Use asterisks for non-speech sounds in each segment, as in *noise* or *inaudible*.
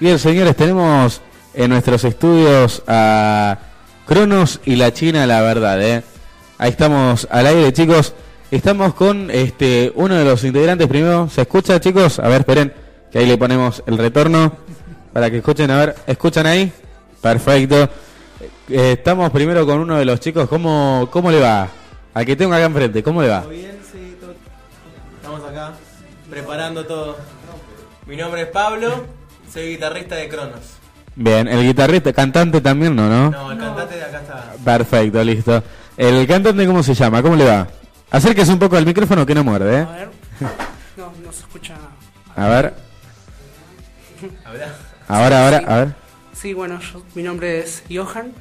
Bien, señores, tenemos en nuestros estudios a Cronos y la China, la verdad, ¿eh? Ahí estamos al aire, chicos. Estamos con este uno de los integrantes primero. ¿Se escucha, chicos? A ver, esperen, que ahí le ponemos el retorno para que escuchen. A ver, ¿escuchan ahí? Perfecto. Eh, estamos primero con uno de los chicos. ¿Cómo, cómo le va? Al que tengo acá enfrente, ¿cómo le va? ¿Todo bien? Sí, todo- Estamos acá preparando todo. Mi nombre es Pablo, soy guitarrista de Cronos. Bien, el guitarrista, cantante también, ¿no? ¿no? No, el cantante de acá está. Perfecto, listo. ¿El cantante cómo se llama? ¿Cómo le va? Acérquese un poco al micrófono que no muerde, A ¿eh? ver. No, no se escucha. A ver, ahora, ahora, a ver. Sí, bueno, yo- mi nombre es Johan.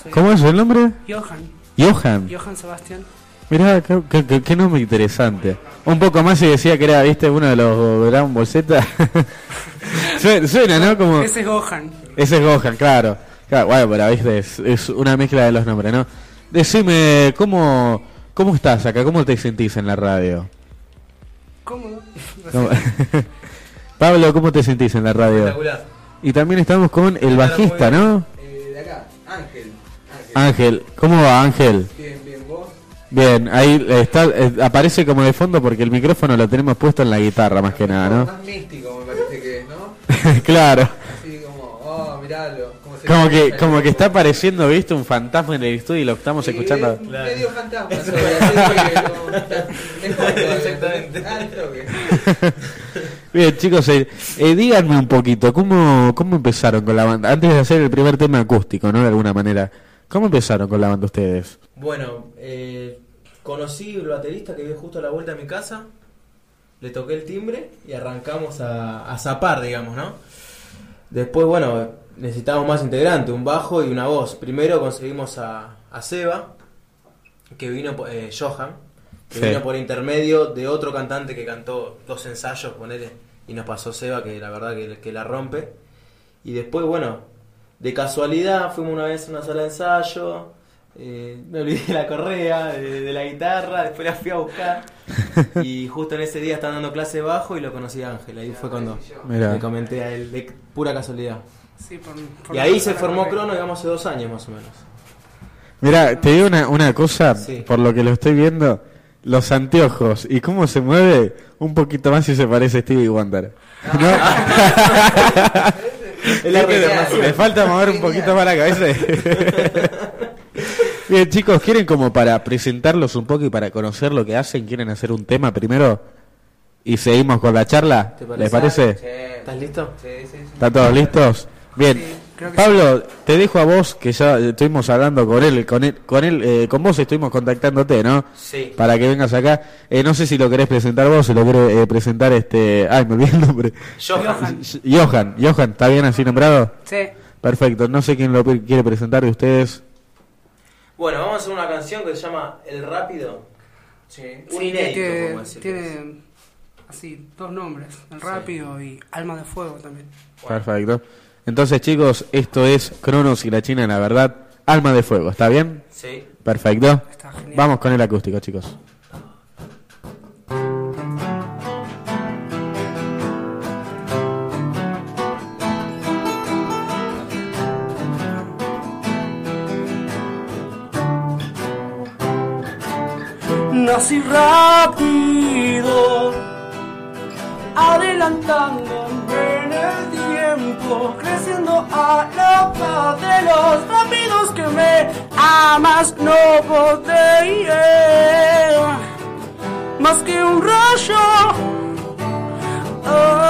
Soy ¿Cómo es el nombre? Johan. Johan. Johan Sebastián. Mirá, qué, qué- qué- qué nombre interesante. Un poco más y decía que era, viste, uno de los Dragon Ball Z. *laughs* suena, suena, ¿no? Como... Ese es Gohan. Ese es Gohan, claro. Claro, bueno, pero viste, es, es una mezcla de los nombres, ¿no? Decime, ¿cómo, ¿cómo estás acá? ¿Cómo te sentís en la radio? Cómodo. ¿Cómo- *laughs* Pablo, ¿cómo te sentís en la radio? Y también estamos con el bajista, ¿no? Eh, de acá, Ángel. Ángel. Ángel, ¿cómo va Ángel? Bien, bien, ahí está, eh, aparece como de fondo porque el micrófono lo tenemos puesto en la guitarra más que nada, ¿no? Más místico me parece que es, ¿no? *laughs* claro, Así como, oh, miralo. Como, se como que, como que está apareciendo, viste, un fantasma en el estudio y lo estamos Sí, escuchando. es Medio fantasma, *laughs* soy, así que no- es *laughs* justo, Exactamente. al toque. Bien, chicos, eh, eh, díganme un poquito, ¿cómo, ¿cómo empezaron con la banda? Antes de hacer el primer tema acústico, ¿no? De alguna manera. ¿Cómo empezaron con la banda ustedes? Bueno, eh, conocí el baterista que vive justo a la vuelta de mi casa. Le toqué el timbre y arrancamos a, a zapar, digamos, ¿no? Después, bueno, necesitábamos más integrantes, un bajo y una voz. Primero conseguimos a, a Seba, que vino, eh, Johan, que Sí. vino por intermedio de otro cantante que cantó dos ensayos, ponele, y nos pasó Seba, que la verdad que, que la rompe. Y después, bueno, de casualidad fuimos una vez a una sala de ensayo, eh, me olvidé de la correa, de, de la guitarra, después la fui a buscar. Y justo en ese día estaban dando clase bajo y lo conocí a Ángel, ahí fue cuando Mirá. le comenté a él, de pura casualidad. Sí, por, por Y ahí se formó Crono, digamos, hace dos años más o menos. Mira, te digo una, una cosa, Sí. por lo que lo estoy viendo, los anteojos y cómo se mueve, un poquito más si se parece a Stevie Wonder. Reencarnación. *laughs* *laughs* Le falta mover un poquito más la cabeza. *laughs* Bien, chicos, ¿quieren como para presentarlos un poco y para conocer lo que hacen? ¿Quieren hacer un tema primero? Y seguimos con la charla. ¿Les parece? ¿Estás listo? Sí, sí, sí. ¿Están todos listos? Bien. Sí, creo que Pablo, te dejo a vos, que ya estuvimos hablando con él, con él, con él, eh, con vos estuvimos contactándote, ¿no? Sí. Para que vengas acá. Eh, no sé si lo querés presentar vos, si lo querés eh, presentar este... Ay, me olvidé el nombre. Johan. Johan, Johan, ¿está bien así nombrado? Sí. Perfecto, no sé quién lo quiere presentar de ustedes. Bueno, vamos a hacer una canción que se llama El Rápido. Sí. Un Sí, inédito, que como tiene así dos nombres, el rápido y alma de fuego también. Perfecto. Entonces, chicos, esto es Cronos y la China, la verdad, alma de fuego, ¿está bien? Sí. Perfecto. Está genial. Vamos con el acústico, chicos. Nací rápido, adelantándome en el creciendo a la par de los rápidos que me amas, no podré más que un rayo. Ah,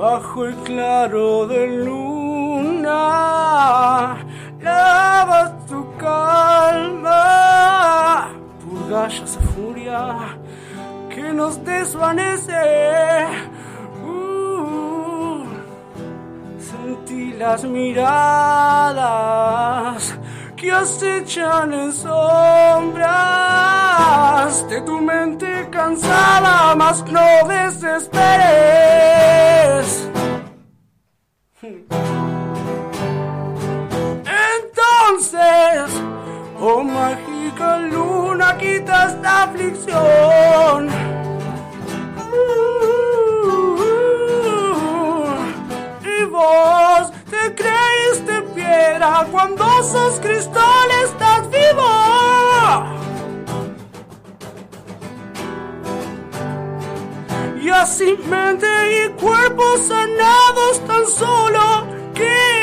Bajo el claro de luna, lavas tu calma, purgas esa furia que nos desvanece. Uh, sentí las miradas que acechan en sombras de tu mente cansada, mas no desesperes. Entonces, oh mágica luna, quita esta aflicción. Y vos te creíste piedra cuando sos cristal, estás vivo. Y así mente y cuerpo sanados tan solo queda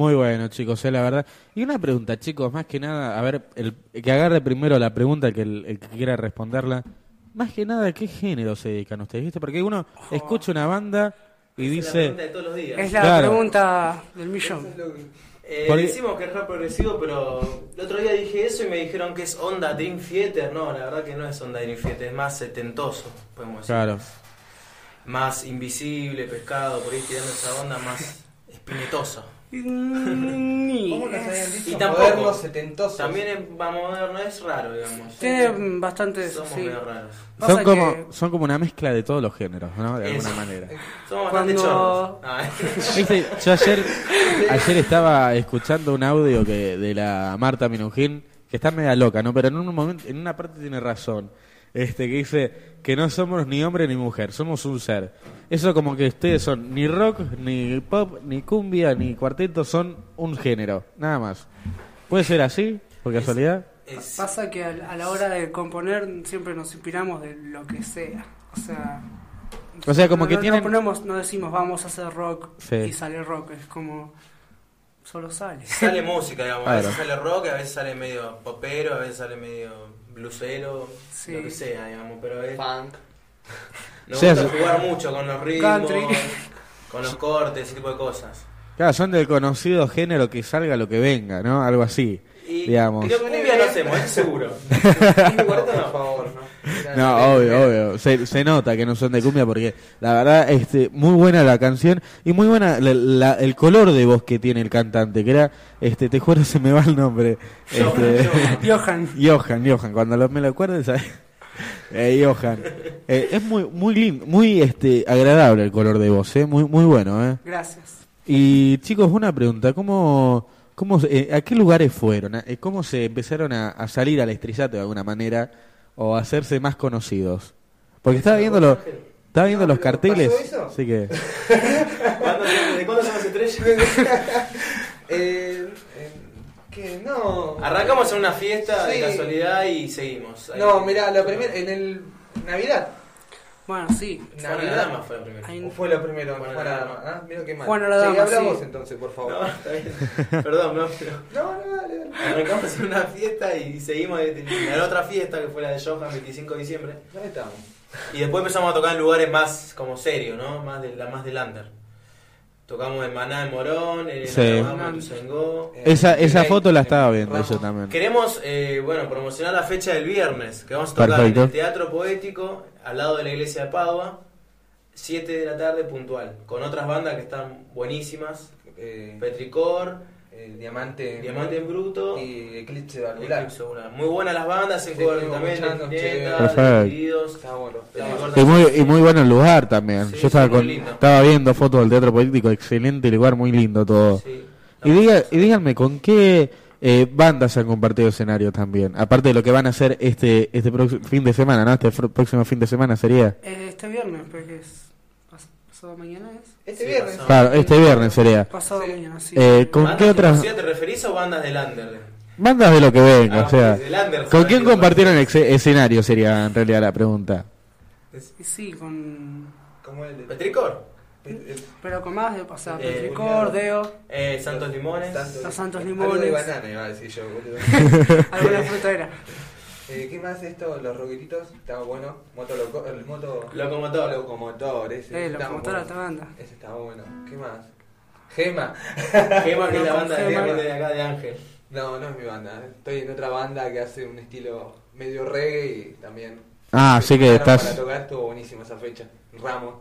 Muy bueno, chicos, eh, la verdad. Y una pregunta, chicos, más que nada, a ver, el, que agarre primero la pregunta, que el, el que quiera responderla. Más que nada, ¿qué género se dedican ustedes? ¿Viste? Porque uno escucha una banda y es la pregunta dice... de todos los días. Es la Claro. pregunta del millón. Eh, Porque- Decimos que es rap progresivo, pero el otro día dije eso y me dijeron que es onda Dream Theater. No, la verdad que no es onda Dream Theater, es más setentoso, podemos decir. Claro. Más invisible, pescado, por ahí tirando esa onda más espinetosa. Ni-. Y tampoco. Setentosos. También es más moderno, es raro, digamos. Tiene bastante Somos sí. medio raros. Son como, que- son como una mezcla de todos los géneros, ¿no? De alguna Eso. manera. Somos bastante Cuando- chorros. Ah, *laughs* yo ayer, ayer estaba escuchando un audio que de la Marta Minujín, que está media loca, ¿no? Pero en un momento, en una parte tiene razón. Este, que dice que no somos ni hombre ni mujer, somos un ser. Eso como que ustedes son ni rock, ni pop, ni cumbia, ni cuarteto, son un género, nada más. ¿Puede ser así, por casualidad? es- Pasa que a, a la hora de componer siempre nos inspiramos de lo que sea. O sea, O sea, como no, que no- tienen... no ponemos, no decimos vamos a hacer rock Sí. y sale rock. Es como solo sale. Sale música, digamos. A veces sale rock, a veces sale medio popero, a veces sale medio blusero, Sí. lo que sea, digamos. Pero es, Funk. *laughs* nos gusta sí. jugar mucho con los ritmos, Country. con los cortes, ese tipo de cosas. Claro, son del conocido género que salga lo que venga, ¿no? Algo así, Y digamos. creo que cumbia no hacemos, eso seguro. *laughs* Por no. favor, ¿no? No, obvio, obvio. Se, se nota que no son de cumbia porque la verdad, este, muy buena la canción y muy buena la- la- el color de voz que tiene el cantante, que era, este, te juro se me va el nombre. Este, Johan. *laughs* Johan, Johan, cuando lo- me lo acuerdo, ¿sabes? *laughs* Eh, Johan. Eh, es muy, muy lindo, muy, este, agradable el color de voz, eh, muy, muy bueno, eh. Gracias. Y chicos, una pregunta, ¿cómo, cómo, se- eh, ¿a qué lugares fueron? ¿A- eh, ¿Cómo se empezaron a, a salir al estrellato de alguna manera o a hacerse más conocidos? Porque estaba viendo, los estaba viendo No, los carteles, ¿pasó eso? así que... ¿Cuándo- ¿De cuándo somos estrellas? *laughs* Eh, eh, que no. Arrancamos en una fiesta Sí. de casualidad y seguimos. Ahí. No, mira, lo primero, en el Navidad. Bueno, sí. Juana la Navidad. Dama fue la primera. Hay- ¿O fue la la Dama. Dama. Ah, mira qué mal. Juana la Dama, Sí, hablamos sí. entonces, por favor. No, está bien. *laughs* Perdón, no, pero No, no, dale, dale. arrancamos en una fiesta y seguimos en la otra fiesta que fue la de Johan, 25 de diciembre. ¿Dónde estamos? Y después empezamos a tocar en lugares más como serios, ¿no? Más de la más del under. Tocamos en Maná, en Morón, en Sí. Alabama. Eh, Esa, esa Rey, foto la eh, estaba viendo Ramos. yo también. Queremos, eh, bueno, promocionar la fecha del viernes, que vamos a tocar Perfecto. en el Teatro Poético, al lado de la iglesia de Padua, 7 de la tarde puntual, con otras bandas que están buenísimas, Eh, Petricor, eh, Diamante. Diamante en Bruto Y Eclipse Valvular. Eclipse. Muy buenas las bandas, en Sí, cover también. Está bueno. está. Y muy, y muy bueno el lugar también. Sí, yo estaba, con, estaba viendo fotos del teatro político, excelente lugar, muy lindo todo. Sí. Y, diga, y díganme, ¿con qué eh, bandas han compartido escenario también? Aparte de lo que van a hacer este este próximo fin de semana, ¿no? Este próximo fin de semana sería. Eh, este viernes, porque es. pas- ¿Pasado mañana es? Este Sí, viernes. pasado. Claro, este viernes sería. Pasado Sí. mañana, sí. Eh, ¿Con ¿Bandas qué otras te referís o bandas del under? bandas de lo que venga? Ah, o sea, del under, ¿con ¿sabes quién compartieron ex- escenario sería en realidad la pregunta? Sí, con. Como el de ¿Petricor? el- Pero con más de pasar. Eh, Petricor, Deo, Eh, Santos Limones. Santos- Los Santos Algo Limones. de banana iba a decir yo, boludo. *laughs* alguna fruta era. Eh, ¿Qué más esto? Los roquetitos, estaba bueno. Moto loco, el moto Locomotor. locomotor, ese. Eh, bueno. esta banda. Ese estaba bueno. ¿Qué más? Gema. *laughs* Gema, que es la banda de, Gema. de acá de Ángel. No, no es mi banda. Estoy en otra banda que hace un estilo medio reggae y también. Ah, sé que estás. Para tocar estuvo buenísima esa fecha. Ramos.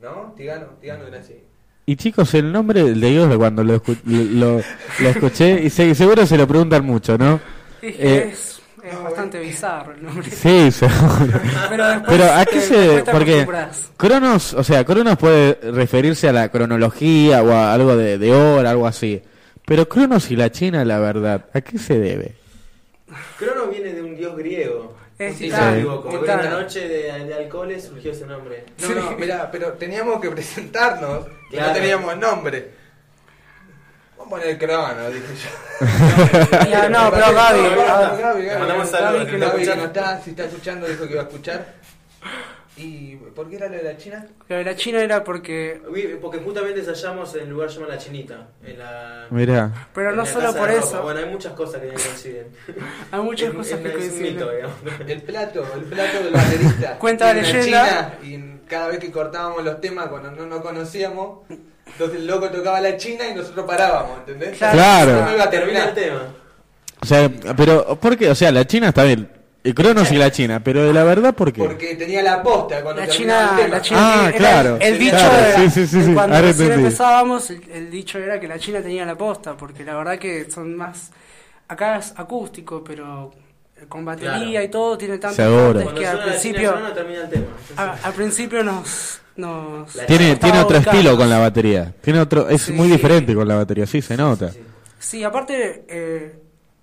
¿No? Tigano, Tigano era así. Y chicos, el nombre de Dios de cuando lo, escu- lo, lo- lo escuché, y se- seguro se lo preguntan mucho, ¿no? *laughs* Es, Eh, es, es bastante bizarro el nombre. Sí, seguro. *laughs* Pero después. Pero a qué se porque. Cronos, o sea, Cronos puede referirse a la cronología o a algo de, de hora, algo así. Pero Cronos y la China, la verdad, ¿a qué se debe? Crono viene de un dios griego. Es. Porque titán. una noche de, de alcoholes surgió ese nombre. No, no, mirá, pero teníamos que presentarnos y Claro. no teníamos nombre. Vamos a poner crono, dije yo. *laughs* Ya, no, pero Gaby, Gaby, Gaby, Gaby, mandamos saludos, que no, Gaby, que no está, si está escuchando dijo que iba a escuchar. ¿Y por qué era lo de la China? Lo de la China era porque. Uy, Porque justamente ensayamos en el lugar llamado La Chinita. En la, Mirá. Pero en no la solo casa por de ropa. eso. Bueno, hay muchas cosas que coinciden. *laughs* Hay muchas Es- cosas es- que es un coinciden. mito, digamos. El plato, el plato del baterista. *laughs* Cuenta la En leyenda. China, y cada vez que cortábamos los temas cuando no nos conocíamos, entonces el loco tocaba la China y nosotros parábamos, ¿entendés? Claro. No iba a Termina el terminar. tema. O sea, pero, ¿por qué? O sea, la China está bien. El Cronos y la China, pero de la verdad, ¿por qué? Porque tenía la posta cuando La China, el tema. la China Ah, era- claro. el dicho Claro, era, sí, sí, sí, sí, cuando empezábamos, el, el dicho era que la China tenía la posta, porque la verdad que son más, acá es acústico, pero con batería Claro. y todo tiene tantas partes que al principio, el tema. A- al principio nos, nos Tiene, tiene otro estilo con la batería. Tiene otro, es Sí. muy diferente con la batería, sí, se nota. sí. Sí, aparte, eh,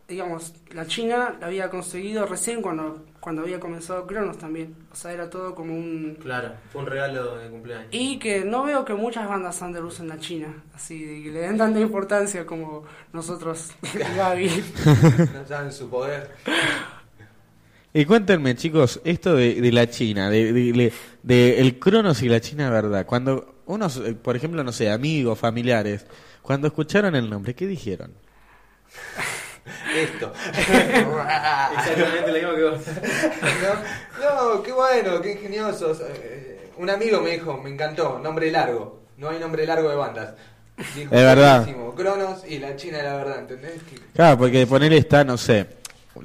digamos, la China la había conseguido recién cuando, cuando había comenzado Cronos también. O sea, era todo como un... Claro, fue un regalo de cumpleaños. Y que no veo que muchas bandas under usen la China, así, que le den tanta importancia como nosotros, *laughs* y Gaby. *laughs* No saben su poder. Y cuéntenme, chicos, esto de, de la China, de, de- de- de el Cronos y la China, ¿verdad? Cuando unos, por ejemplo, no sé, amigos, familiares, cuando escucharon el nombre, ¿qué dijeron? *laughs* Esto. *laughs* Exactamente lo mismo que vos. no, no, qué bueno, qué ingeniosos. Eh, un amigo me dijo, me encantó, nombre largo. No hay nombre largo de bandas. Dijo, Es verdad. Cronos y la China de la verdad, ¿entendés? Que- Claro, porque de poner está, no sé,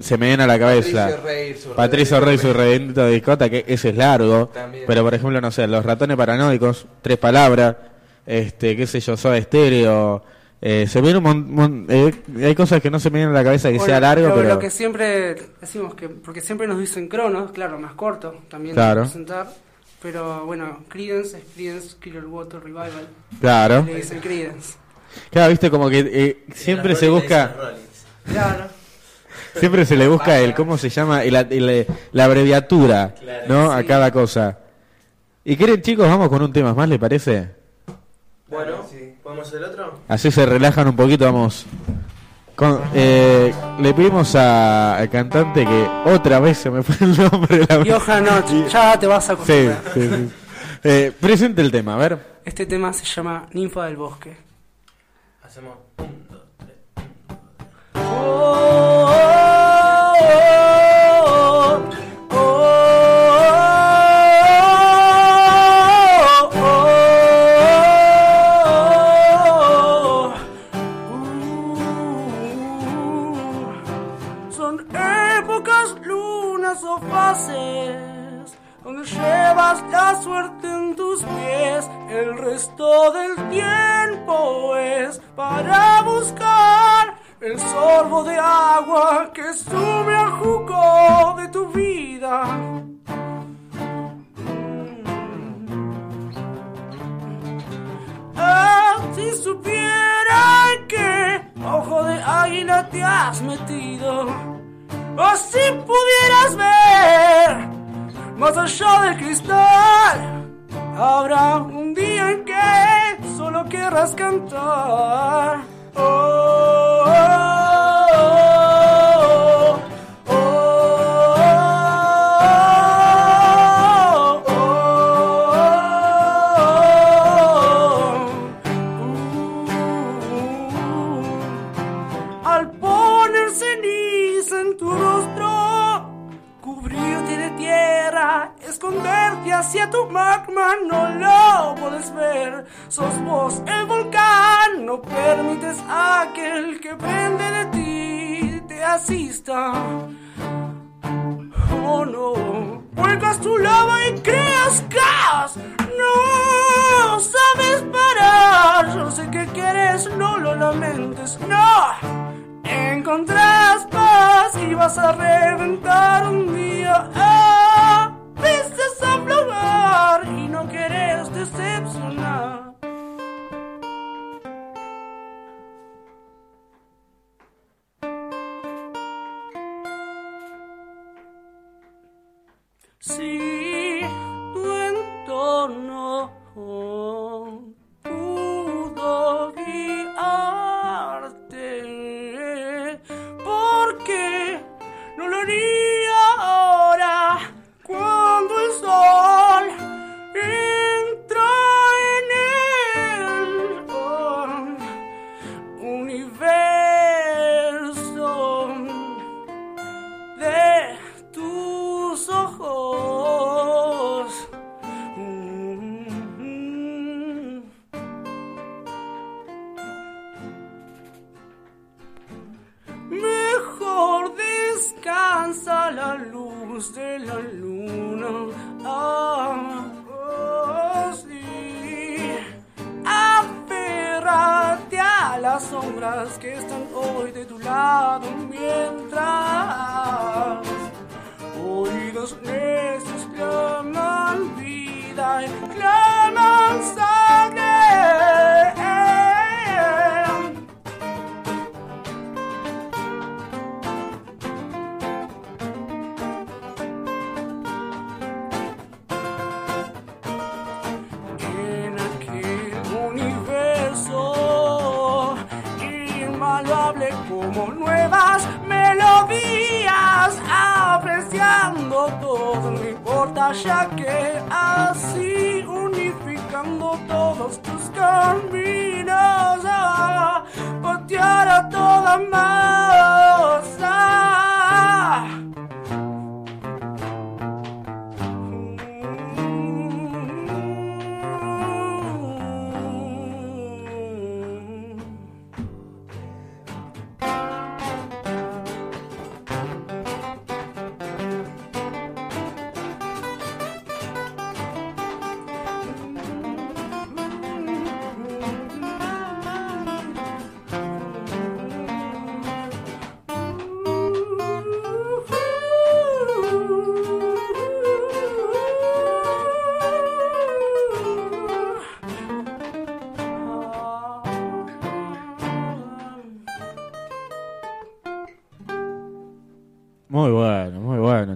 se me viene a la cabeza. Patricio Rey, su Patricio Rey, su reventito de discota, que ese es largo. También. Pero por ejemplo, no sé, los ratones paranoicos, tres palabras, este, qué sé yo, soy estéreo. Eh, se viene un mon- mon- eh, hay cosas que no se me vienen a la cabeza que sea largo, lo, pero. lo que siempre decimos que, porque siempre nos dicen Cronos, claro, más corto también Claro. de presentar. Pero bueno, Creedence es Creedence Clearwater Revival. Claro. Le dicen Creedence. Claro, viste, como que eh, siempre se busca. Claro. Siempre se le busca el, ¿cómo se llama? El- el- la abreviatura, Claro, ¿no? A cada cosa. ¿Y quieren, chicos, vamos con un tema más, ¿le parece? Bueno, Sí. ¿Podemos hacer el otro? Así se relajan un poquito, vamos. Con- eh, le pedimos a- al cantante que otra vez se me fue el nombre. La... Johan Noch, ya te vas a Sí, acostumbrar. sí, sí. Eh, presente el tema, a ver. Este tema se llama Ninfa del Bosque. Hacemos un, dos, tres. Son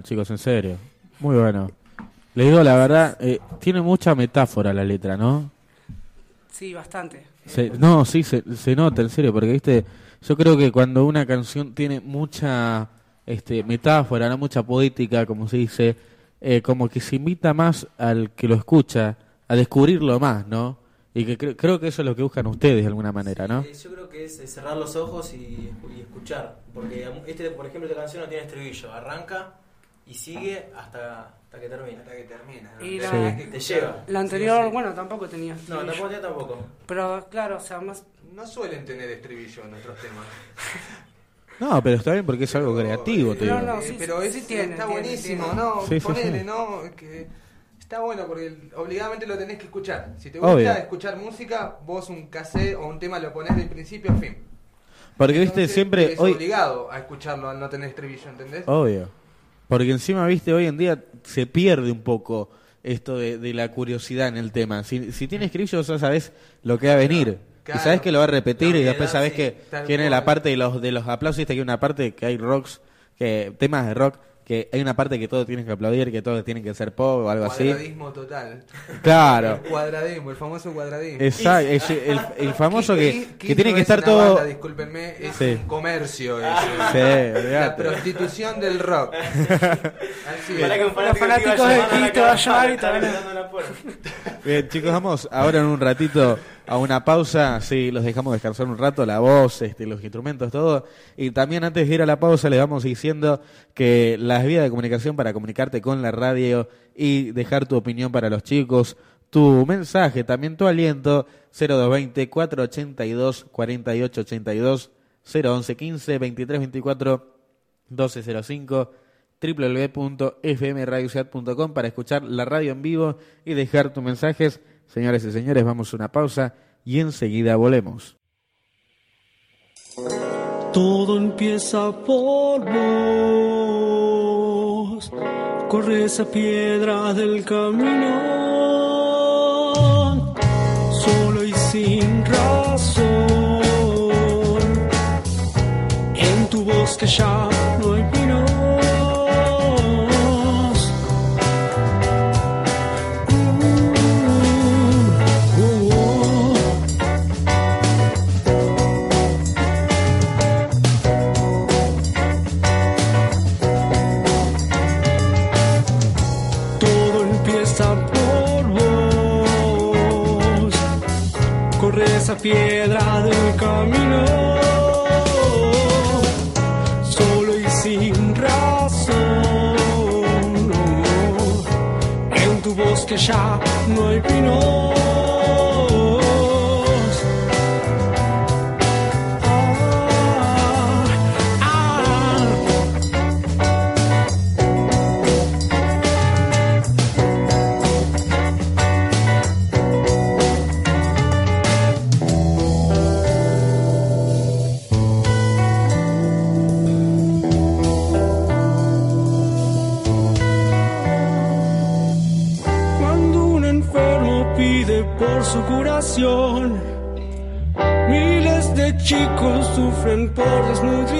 chicos, en serio. Muy bueno. Les digo la verdad, eh, tiene mucha metáfora la letra, ¿no? Sí, bastante. Se- no, sí, se, se nota, en serio, porque, viste, yo creo que cuando una canción tiene mucha este, metáfora, no mucha poética, como se dice, eh, como que se invita más al que lo escucha a descubrirlo más, ¿no? Y que cre- creo que eso es lo que buscan ustedes de alguna manera, ¿no? Eh, Yo creo que es cerrar los ojos y, y escuchar. Porque este, por ejemplo, esta canción no tiene estribillo. Arranca y sigue hasta, hasta que termina. Hasta que termina. ¿no? Y la- que Te lleva. La anterior, Sí, sí. bueno, tampoco tenía. No, estribillo. tampoco, ya tampoco. Pero claro, o sea, más. No suelen tener estribillo en nuestros temas. *laughs* No, pero está bien porque es algo creativo, te digo. no, Eh, sí, pero sí, es- sí tiene, está tiene, buenísimo, tiene. ¿no? Ponele, sí. ¿no? Que está bueno porque obligadamente lo tenés que escuchar. Si te Obvio. gusta escuchar música, vos un cassette o un tema lo ponés de principio a fin. Porque, viste, siempre... Es hoy obligado a escucharlo al no tener estribillo, ¿entendés? Obvio. Porque encima, viste, hoy en día se pierde un poco esto de, de la curiosidad en el tema. Si, si tiene escribillo, ya sabes lo que va a venir. Claro. y sabes que lo va a repetir y después sabes sí, que tiene la parte de los de los aplausos, viste que hay una parte que hay rocks, que temas de rock, que hay una parte que todos tienen que aplaudir, que todos tienen que ser pop o algo así. Cuadradismo total. Claro. El cuadradismo, el famoso cuadradismo. Exacto, es el, el famoso que, que tiene no que es estar todo... banda, discúlpenme, es Sí. un comercio. eso. Sí, La prostitución del rock. Así es. Para que un Los fanático fanáticos te de te va a llamar y puerta. Bien, chicos, vamos ahora en un ratito a una pausa. Sí, los dejamos descansar un rato, la voz, este, los instrumentos, todo. Y también antes de ir a la pausa, les vamos diciendo que las vías de comunicación para comunicarte con la radio y dejar tu opinión para los chicos, tu mensaje, también tu aliento, 0220 482 4882 011 15 23 24 1205 www.fmradiociudad.com para escuchar la radio en vivo y dejar tus mensajes. Señores y señores, vamos a una pausa y enseguida volvemos. Todo empieza por vos. Corre esa piedra del camino. Solo y sin razón. En tu bosque ya esa piedra del camino. Solo y sin razón. En tu bosque ya no hay pinos. Miles de chicos sufren por desnutrición.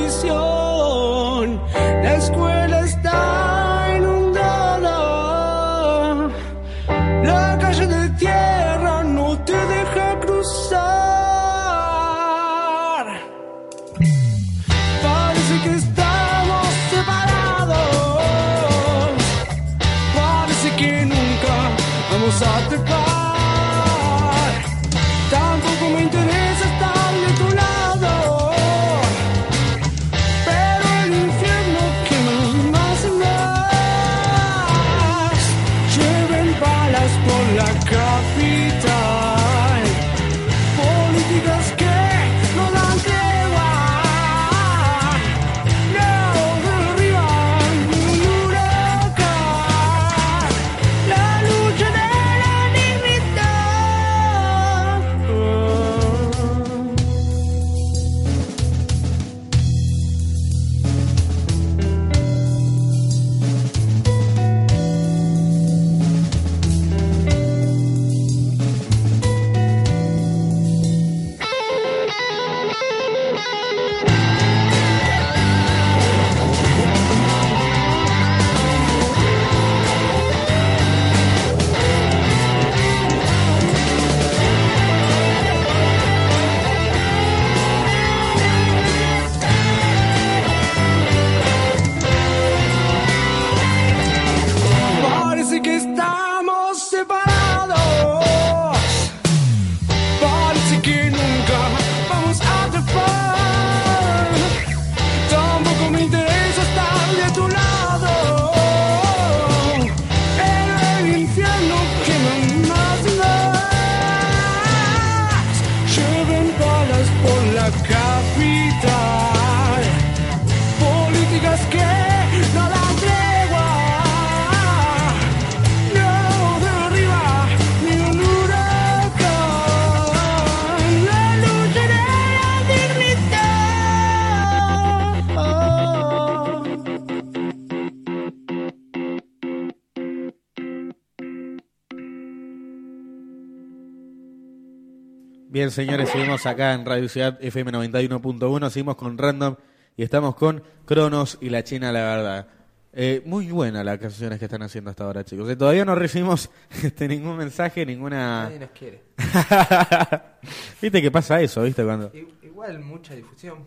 Bien, señores, seguimos acá en Radio Ciudad FM 91.1, seguimos con Random y estamos con Cronos y la China, la verdad. Eh, muy buenas las canciones que están haciendo hasta ahora, chicos. Eh, todavía no recibimos *laughs* este, ningún mensaje, ninguna... Nadie nos quiere. *laughs* ¿Viste que pasa eso, viste? Cuando... I- Igual mucha difusión.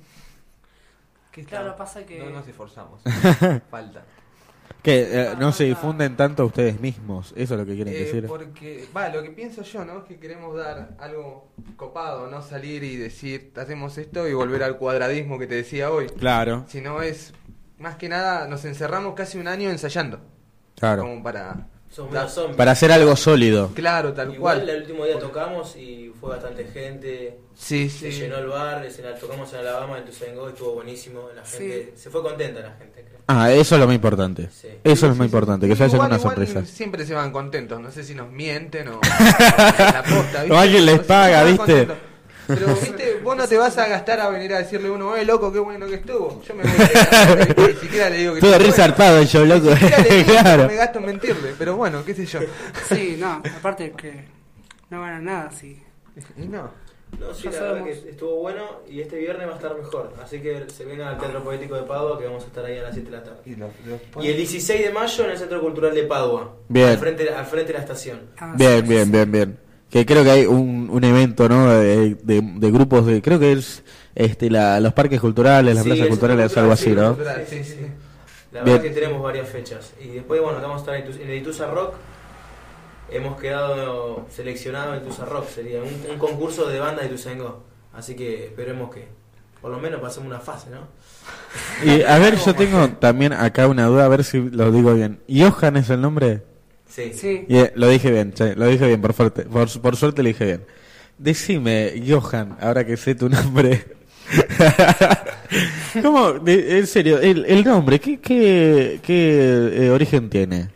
¿Qué Claro, está? pasa que- No nos esforzamos. *laughs* Falta. Que eh, no se difunden tanto ustedes mismos, eso es lo que quieren Eh, decir. porque, va, lo que pienso yo, ¿no? Es que queremos dar algo copado, no salir y decir, hacemos esto y volver al cuadradismo que te decía hoy. Claro, Sino es, más que nada, nos encerramos casi un año ensayando. claro. Como para... Para hacer algo sólido. Claro, tal Igual cual. el último día tocamos y fue bastante gente. Sí, Se sí. llenó el bar, se la tocamos en Alabama, en Tusango, estuvo buenísimo. La gente se fue contenta la gente, creo. Ah, eso es lo más importante. Sí. Eso es lo más importante, que se hayan igual sorpresas. Siempre se van contentos, no sé si nos mienten o *laughs* la posta, ¿viste? O alguien les paga, ¿viste? contentos. Pero, *laughs* viste, vos no te vas a gastar a venir a decirle a uno, eh, loco, qué bueno que estuvo. Yo me voy a *laughs* ni siquiera le digo que Todo re zarpado show, loco. Ni siquiera le digo, claro. no me gasto en mentirle, pero bueno, qué sé yo. Sí, no, aparte que no gana nada, sí. Y *laughs* no. No, sí, Ya la verdad que estuvo bueno y este viernes va a estar mejor. Así que se vengan al Teatro Poético de Padua que vamos a estar ahí a las 7 de la tarde. Y, lo- lo- Y el 16 de mayo en el Centro Cultural de Padua. Bien. Al frente, al frente de la estación. Ah, Bien, bien, bien, bien. Que creo que hay un, un evento, ¿no? De, de- de grupos de, creo que es este la, los parques culturales, las Sí, plazas culturales, Centro algo así, Cultural, ¿no? Cultural, Sí, sí, sí, sí. sí. La Bien. verdad que tenemos varias fechas. Y después, bueno, vamos a estar en, el Ituza Rock. Hemos quedado seleccionados en Ituza Rock. Sería un, un concurso de banda de Ituzaingó. Así que esperemos que por lo menos pasemos una fase, ¿no? *laughs* Y a ver, yo tengo también acá una duda, a ver si lo digo bien. ¿Johan es el nombre? Sí. Sí, eh, lo dije bien, che, lo dije bien, por, fuerte, por, por suerte lo dije bien. Decime, Johan, ahora que sé tu nombre. *laughs* ¿Cómo? De- en serio, el, el nombre, ¿qué, qué, qué eh, origen tiene?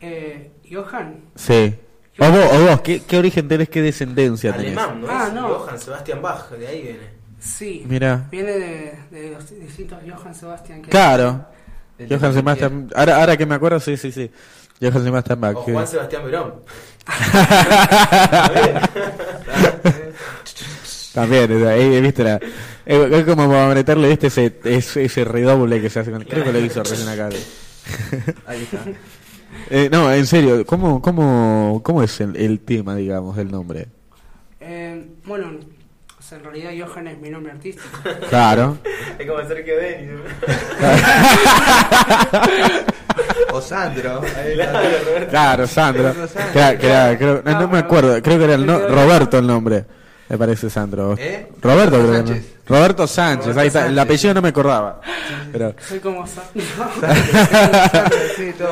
eh, Johan. Sí. O vos, o vos ¿qué, qué origen tenés, qué descendencia tenés? Alemán, ¿no? Ah, es? no. Johann Sebastian Bach, de ahí viene. Sí. Mira. Viene de, de los distintos Johann Sebastian que Claro. El Johan de- Sebastian. Ahora, ahora que me acuerdo, sí, sí, sí. Johan Sebastian Bach. O que- Juan Sebastián Verón. *laughs* También, o sea, ahí, viste la. Es como para meterle, viste, ese, ese, ese redoble que se hace con. Creo que lo hizo recién acá. Ahí está. Eh, no, en serio, ¿cómo, cómo, cómo es el, el tema, digamos, del nombre? Eh, bueno, o sea, en realidad Johan es mi nombre artístico. *laughs* Claro. Es como Sergio Denis. *laughs* O Sandro. Claro, Roberto. Claro, Sandro. Que era- creo- no, no me acuerdo, creo que era el no- Roberto el nombre. Me parece Sandro. ¿Eh? Roberto, creo que Sánchez. no. Roberto Sánchez, Roberto ahí está. El Sánchez. apellido no me acordaba. Pero, Soy como Sa- Sandro, *laughs* sí, todo.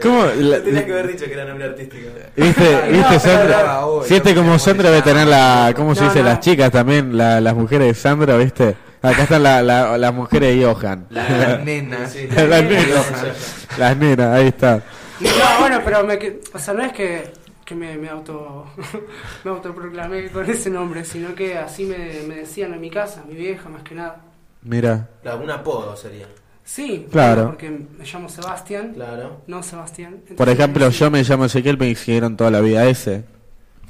¿Cómo? la- Tenía que haber dicho que era nombre artístico. ¿Viste, viste no, Sandra? hoy, Si este como Sandra debe tener la, ¿cómo se dice? no. Las chicas también, la- las mujeres de Sandra, ¿viste? Acá están la- la- las mujeres de Johan. Las nenas. Sí. *laughs* Las nenas. Las nenas, ahí está. No, bueno, pero me, o sea, no es que, que me, me auto *laughs* me autoproclamé con ese nombre, sino que así me, me decían en mi casa, mi vieja más que nada. Mira. Un apodo sería. Sí, Claro. porque me llamo Sebastián, Claro. no Sebastián. Entonces Por ejemplo, yo me llamo Ezequiel, me siguieron toda la vida ese.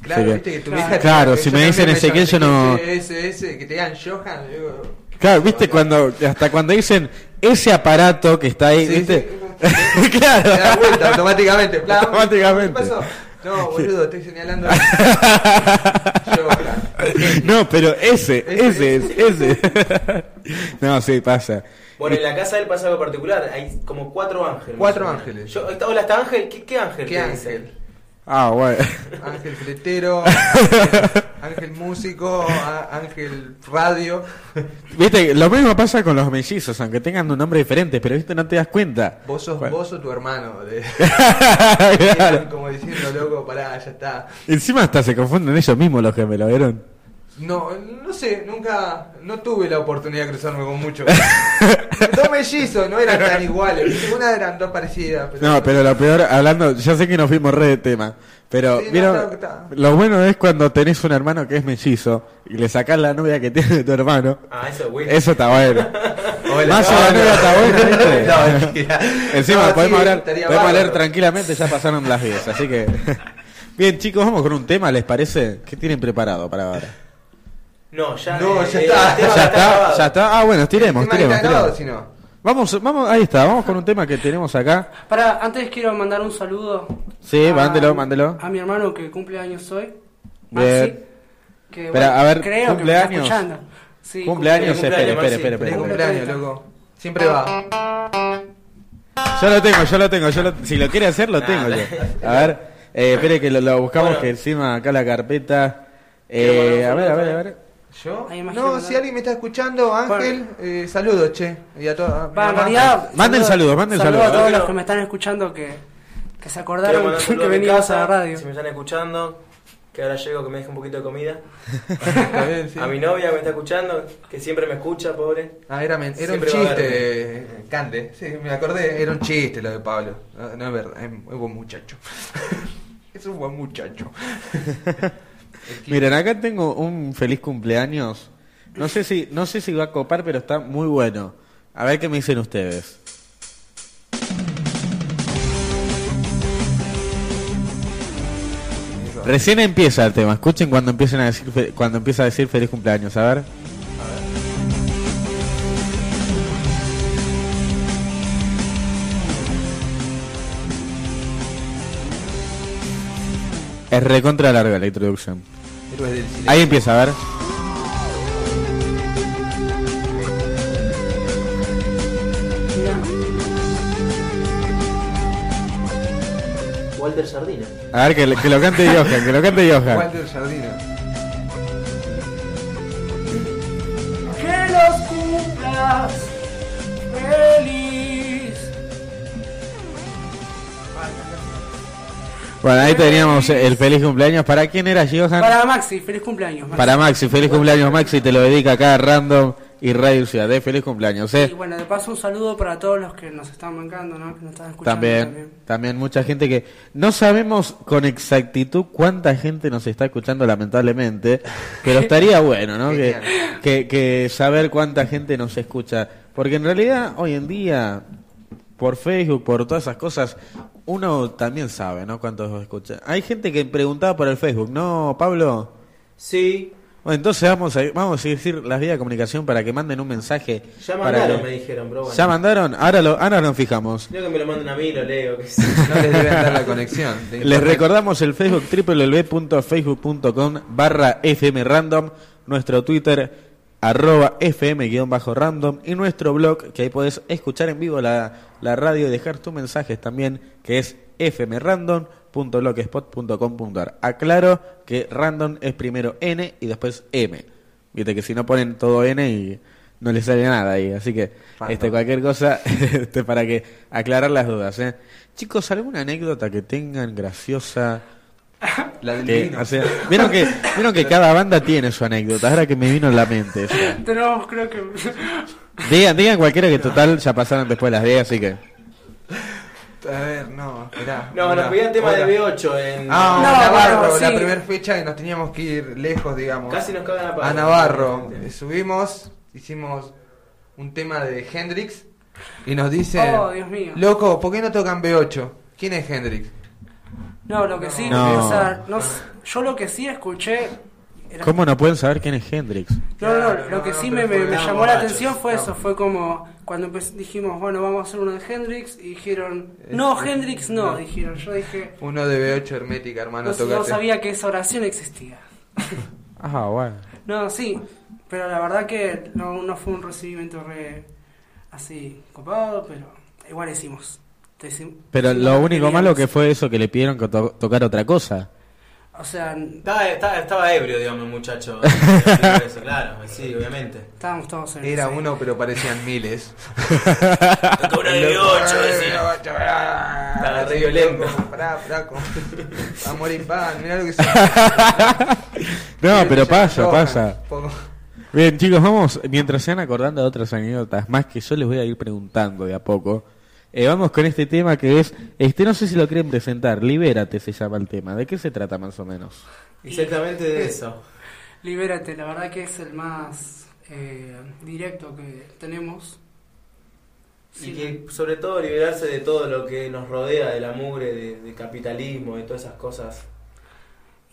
Claro, viste que tu Claro. hija. Claro, yo si me dicen Ezequiel, yo no- Ese, ese, que te digan Johan. Digo, Claro, viste cuando, hasta cuando dicen ese aparato que está ahí, Sí, viste. sí. *laughs* Te da claro. vuelta automáticamente. plan. *laughs* Automáticamente. ¿Qué pasó? No, boludo, estoy señalando. *laughs* Johan. No, pero ese, Ese, ese es, ese. No, sí, pasa. Bueno, en la casa de él pasa algo particular. Hay como cuatro ángeles. Cuatro ángeles. Yo, está- hola, ¿está Ángel? ¿Qué, qué ángel? ¿Qué dice? ángel? Ah, bueno. Ángel fletero, ángel, *laughs* ángel músico, á- ángel radio. Viste, lo mismo pasa con los mellizos, aunque tengan un nombre diferente, pero viste, no te das cuenta. Vos sos Bueno. vos o tu hermano. de- *laughs* Claro. Como diciendo, loco, pará, ya está. Encima hasta se confunden ellos mismos los gemelos, ¿vieron? No, no sé, nunca, no tuve la oportunidad de cruzarme con muchos. *laughs* dos mellizos, no eran tan iguales. Una eran dos parecidas. Pero No, pero lo peor, hablando, yo sé que nos fuimos re de tema, pero Sí, lo bueno es cuando tenés un hermano que es mellizo y le sacás la novia que tiene tu hermano. Ah, eso es bueno. Eso está bueno. *laughs* Hola. Más No, o la no. novia está buena, *laughs* ¿viste? No, mentira. Encima No, podemos sí, hablar, podemos leer tranquilamente, ya pasaron las 10, así que Bien, chicos, vamos con un tema, ¿les parece? ¿Qué tienen preparado para ahora? No, ya, No, eh, ya eh, está. Ya está, ya está. Ah, bueno, tiremos, tiremos, tiremos. si no. Vamos, vamos, ahí está, vamos con un tema que tenemos acá. Para, antes quiero mandar un saludo. Sí, a- mándelo, mándelo. A mi hermano que cumple años hoy. Bien. Maxi, que, Espera, a ver, creo que me cumpleaños. está escuchando. Sí, Cumpleaños, Cumpleaños, espere, espere, espere, espere. cumpleaños, loco. Siempre va. Yo lo tengo, yo lo tengo, yo lo- si lo quiere hacer lo tengo Nah, yo. *laughs* A ver, eh, espere que lo, lo buscamos Bueno. que encima acá la carpeta. Eh, a ver, a ver, a ver. ¿Yo? No, si alguien me está escuchando, Ángel, eh, saludos, che. Y a todos. Manden saludos, manden saludos saludos. a todos los que me están escuchando que, que se acordaron que saludo a mi veníamos casa, a la radio. Si me están escuchando, que ahora llego que me deje un poquito de comida. Sí. A mi novia que me está escuchando, que siempre me escucha, pobre. Ah, era, men- era un Siempre chiste, eh, Cande. Sí, me acordé, era un chiste lo de Pablo. No, no es verdad, es un buen muchacho. *laughs* es un buen muchacho. *laughs* Miren, acá tengo un feliz cumpleaños. No sé si, no sé si va a copar, pero está muy bueno. A ver qué me dicen ustedes. Recién empieza el tema. Escuchen cuando empiecen a decir cuando empieza a decir feliz cumpleaños. A ver. Es recontra larga la introducción. Ahí empieza, a ver. Walter Sardina. A ver, que, que lo cante Johan, que lo cante Johan. Walter Jardino. Que los cumplas feliz. Bueno, ahí teníamos el feliz cumpleaños. ¿Para quién era Johan? Para Maxi, feliz cumpleaños. Maxi. Para Maxi, feliz cumpleaños Maxi, te lo dedica acá Random y Radio Ciudad. ¿eh? Feliz cumpleaños, Y ¿eh? bueno, de paso un saludo para todos los que nos están bancando, ¿no? Que nos están escuchando También, también mucha gente que no sabemos con exactitud cuánta gente nos está escuchando lamentablemente, pero *laughs* estaría bueno, ¿no? Que, que saber cuánta gente nos escucha, porque en realidad hoy en día por Facebook, por todas esas cosas, uno también sabe, ¿no? Cuántos escucha. Hay gente que preguntaba por el Facebook, ¿no, Pablo? Sí, Bueno, entonces vamos a, vamos a decir las vías de comunicación para que manden un mensaje. ya para mandaron, que- me dijeron, bro. Bueno. ¿Ya mandaron? Ahora, lo, ahora nos fijamos. Creo que me lo manden a mí, lo leo. Que sí. No les deben dar la conexión. de Les recordamos el Facebook www.facebook.com barra FM Random, nuestro Twitter arroba FM-random y nuestro blog que ahí podés escuchar en vivo la, la radio y dejar tus mensajes también que es fmrandom.blogspot.com.ar Aclaro que random es primero N y después M. Viste que si no ponen todo N y no les sale nada ahí, así que Random. este cualquier cosa *laughs* este, para que aclarar las dudas. ¿eh? Chicos, ¿alguna anécdota que tengan graciosa? *coughs* La del Que, vino. o sea, vieron que vieron que *laughs* cada banda tiene su anécdota, ahora que me vino en la mente. eso. *laughs* Tenemos, creo que. Digan, digan cualquiera que total ya pasaron después de las 10, así que. A ver, no, esperá. No, nos pedían tema Hola. de B8 en. Ah, No, Navarro, bueno, la sí. primera fecha y nos teníamos que ir lejos, digamos. Casi nos cagan a palo. a Navarro. Eh, Subimos, hicimos un tema de Hendrix y nos dicen, Oh, Dios mío. loco, ¿por qué no tocan B8? ¿Quién es Hendrix? No, lo que sí, No. o sea, no s- yo lo que sí escuché. Era- ¿Cómo no pueden saber quién es Hendrix? No, no, lo que no, sí me, llamó la atención fue eso, fue como cuando dijimos, bueno, vamos a hacer uno de Hendrix y dijeron, no, Hendrix no, dijeron. Yo dije, Uno de B8 hermética, hermano, no, no sabía que esa oración existía. *laughs* Ah, bueno. No, sí, pero la verdad que no, no fue un recibimiento re así copado, pero igual hicimos. Pero lo único malo que fue eso que le pidieron que to- tocar otra cosa. O sea, Estaba, estaba, estaba ebrio, digamos, el muchacho. *laughs* Eso, claro, sí, obviamente. estábamos todos en Era uno, pero parecían miles. Tocó una de B8, decía. Estaba re violento. Pará, flaco. *laughs* Amor y pan, mirá lo que *laughs* se... No, pero pasa, pasa. Bien, chicos, vamos, mientras se van acordando de otras anécdotas más que yo les voy a ir preguntando de a poco. Eh, vamos con este tema que es, este no sé si lo quieren presentar, Libérate se llama el tema. ¿De qué se trata más o menos? Exactamente de eso. Libérate, la verdad que es el más eh, directo que tenemos. Y Sí. que sobre todo liberarse de todo lo que nos rodea, de la mugre, de, de capitalismo, de todas esas cosas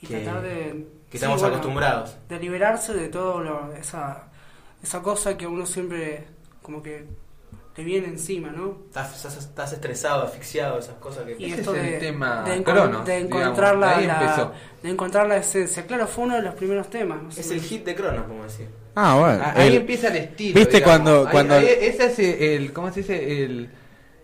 y que, tratar de... que sí, estamos bueno, acostumbrados. De liberarse de todo lo, esa, esa cosa que uno siempre como que le viene encima, ¿no? Estás, estás- estresado, asfixiado, esas cosas que... Y Ese esto es el de, tema de, encon- Cronos, de digamos, encontrar la, la- de encontrar la esencia. Claro, fue uno de los primeros temas. no sé. Es el hit de Cronos, como decir. Ah, bueno. Ah, Ahí el- empieza el estilo. ¿Viste digamos. cuando- Ahí- cuando- ahí- ese es el. ¿Cómo se dice? El,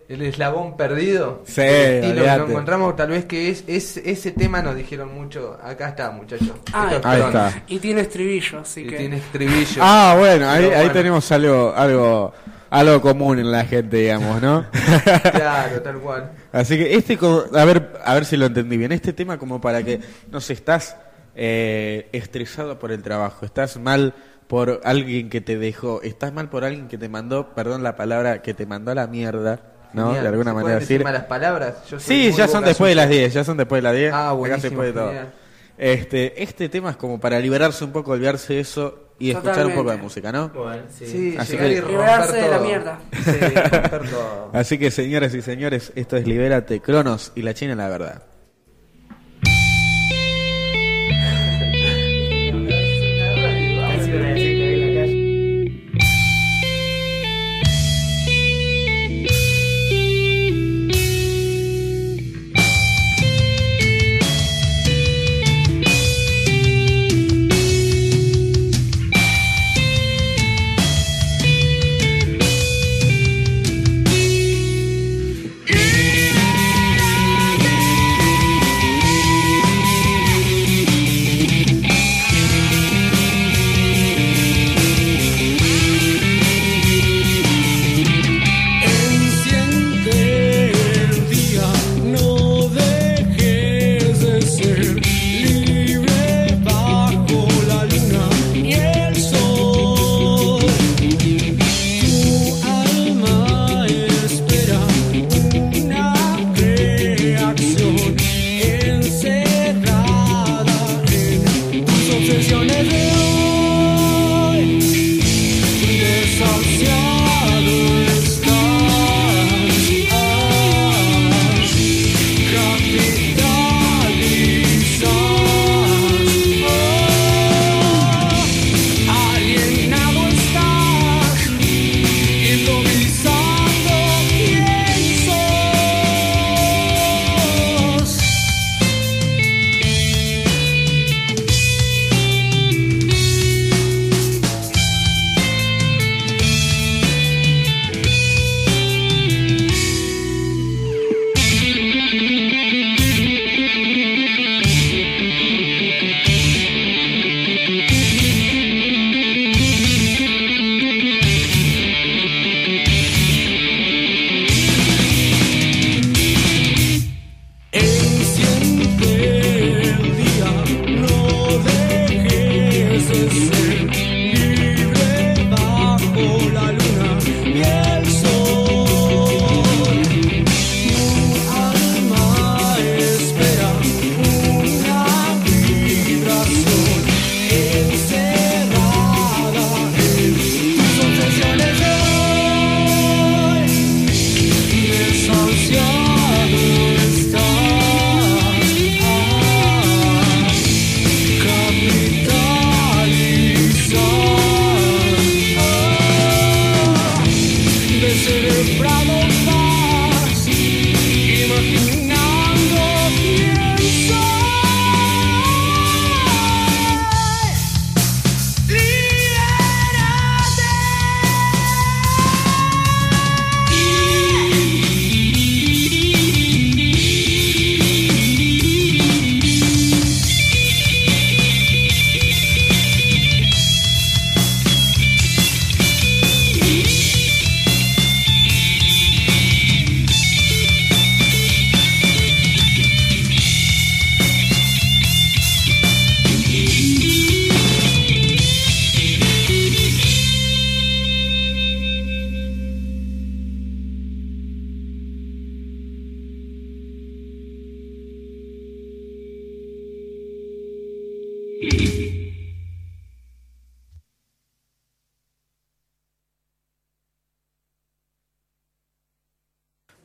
el eslabón perdido. Sí, El estilo que nos encontramos, tal vez que es, es. Ese tema nos dijeron mucho. Acá está, muchachos. Ah, es ahí está. Y tiene estribillo, así Y que... tiene estribillo. Ah, bueno, ahí, Pero ahí bueno. tenemos algo, algo, algo común en la gente, digamos, ¿no? *laughs* Claro, tal cual. Así que este, a ver, a ver si lo entendí bien. Este tema como para que, no sé, estás eh, estresado por el trabajo, estás mal por alguien que te dejó, estás mal por alguien que te mandó, perdón la palabra, que te mandó a la mierda, ¿no? Genial. De alguna ¿Se manera decir malas palabras? Yo Sí, ya son después de las sucia. 10, ya son después de las 10. Ah, Acá buenísimo, se puede todo. genial. Este, este tema es como para liberarse un poco, olvidarse de eso y escuchar un poco de música, ¿no? Bueno, sí. Sí, Así que- y romper Liberarse de la todo. mierda. Sí, romper todo. Así que señoras y señores, esto es Libérate, Cronos y la China la verdad.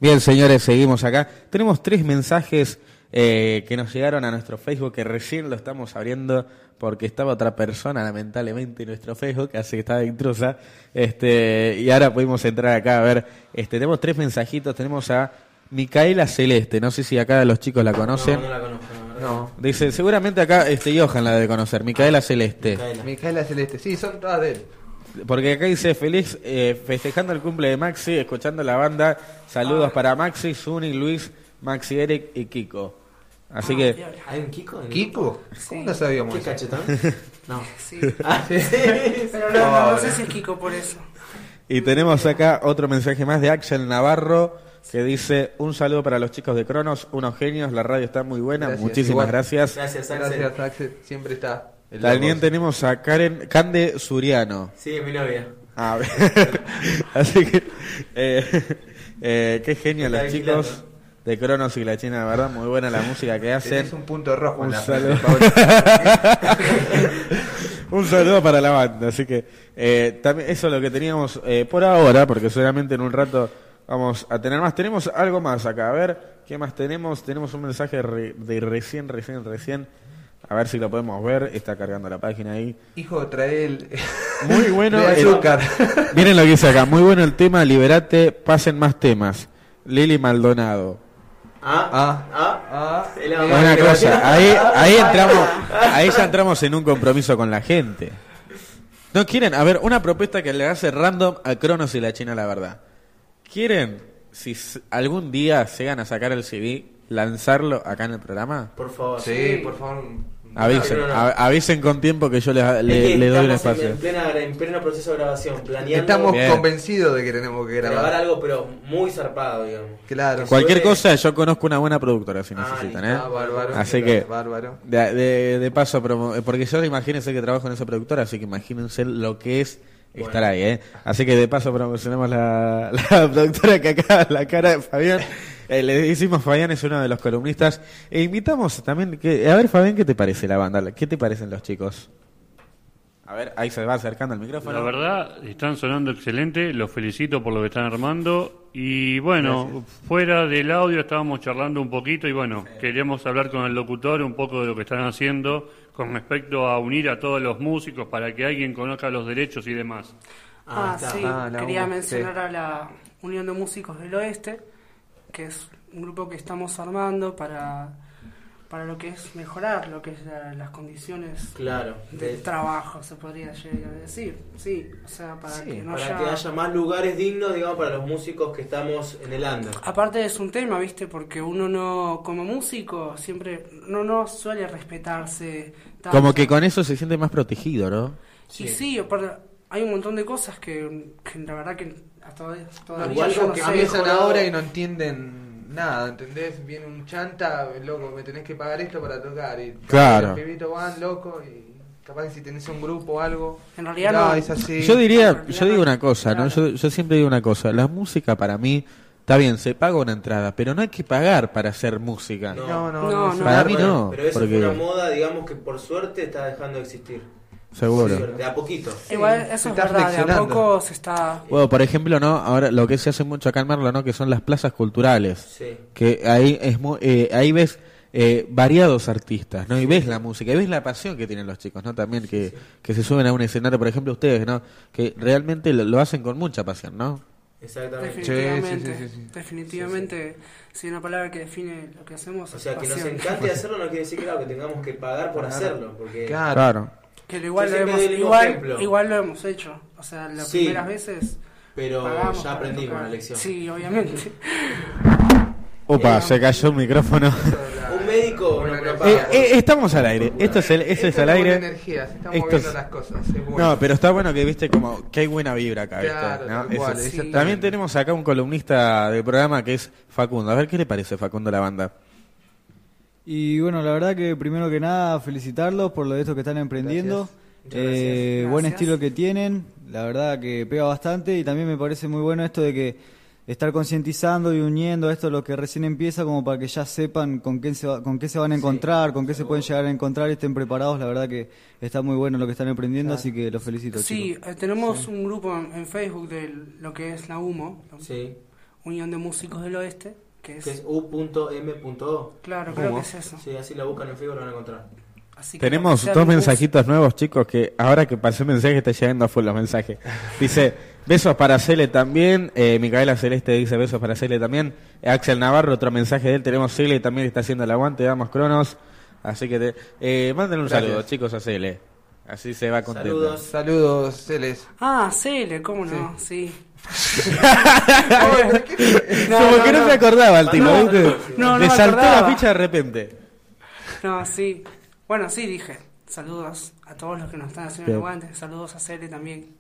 Bien, señores, seguimos acá. Tenemos tres mensajes eh, que nos llegaron a nuestro Facebook, que recién lo estamos abriendo porque estaba otra persona, lamentablemente, en nuestro Facebook, así que estaba intrusa. Este, y ahora pudimos entrar acá a ver. Este, tenemos tres mensajitos. Tenemos a Micaela Celeste. No sé si acá los chicos la conocen. No, no la conozco. No. Dice, seguramente acá este Johan la debe conocer. Micaela Celeste. Micaela. Micaela Celeste, sí, son todas de él. Porque acá dice feliz eh, festejando el cumple de Maxi, escuchando la banda. Saludos para Maxi, Zuni, Luis, Maxi, Eric y Kiko. Así que Piola. ¿Hay un Kiko? ¿Kiko? Sí. ¿Cómo no sabíamos ¿Qué eso? cachetón? *laughs* No. Sí. *laughs* Ah, sí. Pero no, no, no sé si es Kiko por eso. Y tenemos acá otro mensaje más de Axel Navarro que dice un saludo para los chicos de Cronos, unos genios, la radio está muy buena, Gracias, muchísimas igual. gracias. Gracias, Axel. Gracias, Axel. Siempre está. También tenemos a Karen Cande Suriano. Sí, es mi novia. Ah, *laughs* así que eh, eh, qué genio los vigilando. chicos de Cronos y la China, verdad, muy buena la música que hacen. Tenés un punto rojo en Un la saludo. Paula. *laughs* Un saludo para la banda, así que eh, también eso es lo que teníamos eh, por ahora, porque seguramente en un rato vamos a tener más. Tenemos algo más acá, a ver, ¿qué más tenemos? Tenemos un mensaje de recién, recién, recién, a ver si lo podemos ver, está cargando la página ahí. Hijo, trae el. *laughs* Muy bueno, el- azúcar. *laughs* Miren lo que dice acá, muy bueno el tema, liberate, pasen más temas. Lili Maldonado. Ah, Ah. ah, Ah, Una cosa, ahí, ahí *laughs* entramos, ahí ya entramos en un compromiso con la gente. No quieren, a ver, una propuesta que le hace random a Cronos y la China, la verdad. ¿Quieren, si s- algún día se van a sacar el CD, lanzarlo acá en el programa? por favor. Sí, por favor. Avisen, no, no. a- avisen con tiempo que yo les, Es le, doy un estamos en- espacio. En, plena, en pleno proceso de grabación, planeando Estamos Bien. convencidos de que tenemos que grabar grabar. algo, pero muy zarpado, digamos. Claro. Cualquier cosa, yo conozco una buena productora si Ah, necesitan, ¿eh? Ah, bárbaro. Así que, Bárbaro. de, de, de paso, promo- porque yo imagínense que trabajo en esa productora, así que imagínense lo que es estar Bueno. ahí, ¿eh? Así que de paso promocionamos la, *laughs* la productora que acá, la cara de Fabián. Eh, le decimos Fabián es uno de los columnistas. E invitamos también, que, a ver Fabián, ¿qué te parece la banda? ¿Qué te parecen los chicos? A ver, ahí se va acercando el micrófono. La verdad, están sonando excelente, los felicito por lo que están armando. Y bueno, fuera del audio estábamos charlando un poquito y bueno, queríamos hablar con el locutor un poco de lo que están haciendo con respecto a unir a todos los músicos para que alguien conozca los derechos y demás. Ah, está. sí, Ah, quería mencionar sí. a la Unión de Músicos del Oeste, que es un grupo que estamos armando para, para lo que es mejorar lo que es la- las condiciones Claro. de de- trabajo, se podría llegar a decir. Sí, o sea, para Sí, que no para haya... que haya más lugares dignos, digamos, para los músicos que estamos en el under. Aparte es un tema, ¿viste? Porque uno no, como músico, siempre no, no suele respetarse. tanto. Como que con eso se siente más protegido, ¿no? Y sí, aparte, hay un montón de cosas que, que la verdad que hasta hoy- todavía igual yo no porque sé. Empiezan ahora y no entienden nada, ¿entendés? Viene un chanta, loco, me tenés que pagar esto para tocar. Y Claro. Los pibitos van, loco, y capaz que si tenés un grupo o algo. En realidad no, no. es así. Yo diría, yo digo una cosa, ¿no? Yo, yo siempre digo una cosa, la música para mí, está bien, se paga una entrada, pero no hay que pagar para hacer música. No. No, no, No, no. no. Para mí no, Pero eso porque- fue una moda, digamos, que por suerte está dejando de existir. Seguro. De a poquito. Igual eso es verdad, de a poco se está... Bueno, por ejemplo, ¿no? Ahora lo que se hace mucho acá en Merlo, ¿no? Que son las plazas culturales. Sí. Que ahí es mu- eh, ahí ves eh, variados artistas, ¿no? Y ves la música, y ves la pasión que tienen los chicos, ¿no? También que, que se suben a un escenario, por ejemplo, ustedes, ¿no? Que realmente lo, lo hacen con mucha pasión, ¿no? Exactamente. Definitivamente, sí, sí, sí. definitivamente, si hay una palabra que define lo que hacemos O es sea, que nos encante *laughs* hacerlo no quiere decir claro, que tengamos que pagar por hacerlo. Porque Claro. Lo igual, lo hemos, igual, igual lo hemos hecho. O sea, las Sí. primeras veces pero pagamos ya aprendimos la lección. Sí, obviamente. *laughs* Opa, Eh, se cayó el micrófono. *laughs* Un médico Bueno, no, no, no Eh, eh, estamos al aire. Esto es el, esto es al aire. energía, se están Esto moviendo es- las cosas. Es bueno. No, pero está bueno que viste como que hay buena vibra acá, ¿viste? Claro, ¿No? cual, Sí. También tenemos acá un columnista del programa que es Facundo. A ver qué le parece Facundo la banda. Y bueno, la verdad que primero que nada felicitarlos por lo de esto que están emprendiendo. Eh, gracias. Buen estilo que tienen, la verdad que pega bastante y también me parece muy bueno esto de que estar concientizando y uniendo a esto lo que recién empieza como para que ya sepan con qué se, va- con qué se van a encontrar, con qué se pueden llegar a encontrar y estén preparados. La verdad que está muy bueno lo que están emprendiendo, así que los felicito. Sí, chicos. eh, tenemos un grupo en, en Facebook de lo que es la UMO, Sí. Unión de Músicos del Oeste, Que es, Que es u.m.o. claro, creo ¿Cómo? que es eso. Sí, así la buscan en Facebook lo van a encontrar. Así que Tenemos dos mensajitos nuevos, chicos, que ahora que pasé mensaje está llegando a full los mensajes. Dice, besos para Cele también. Eh, Micaela Celeste dice besos para Cele también. Axel Navarro, otro mensaje de él. Tenemos Cele también que está haciendo el aguante. Damos cronos. Así que te, eh, manden un Gracias. saludo, chicos, a Cele. Así se va contento. Saludos. Saludos, Celes. Ah, Cele, ¿cómo no? Sí. No, Como no, que no, no. se acordaba el tipo, No, ¿viste? no, no Le saltó la ficha de repente. No, sí. Bueno, sí, dije. Saludos a todos los que nos están haciendo el Bien. aguante. Saludos a Cele también.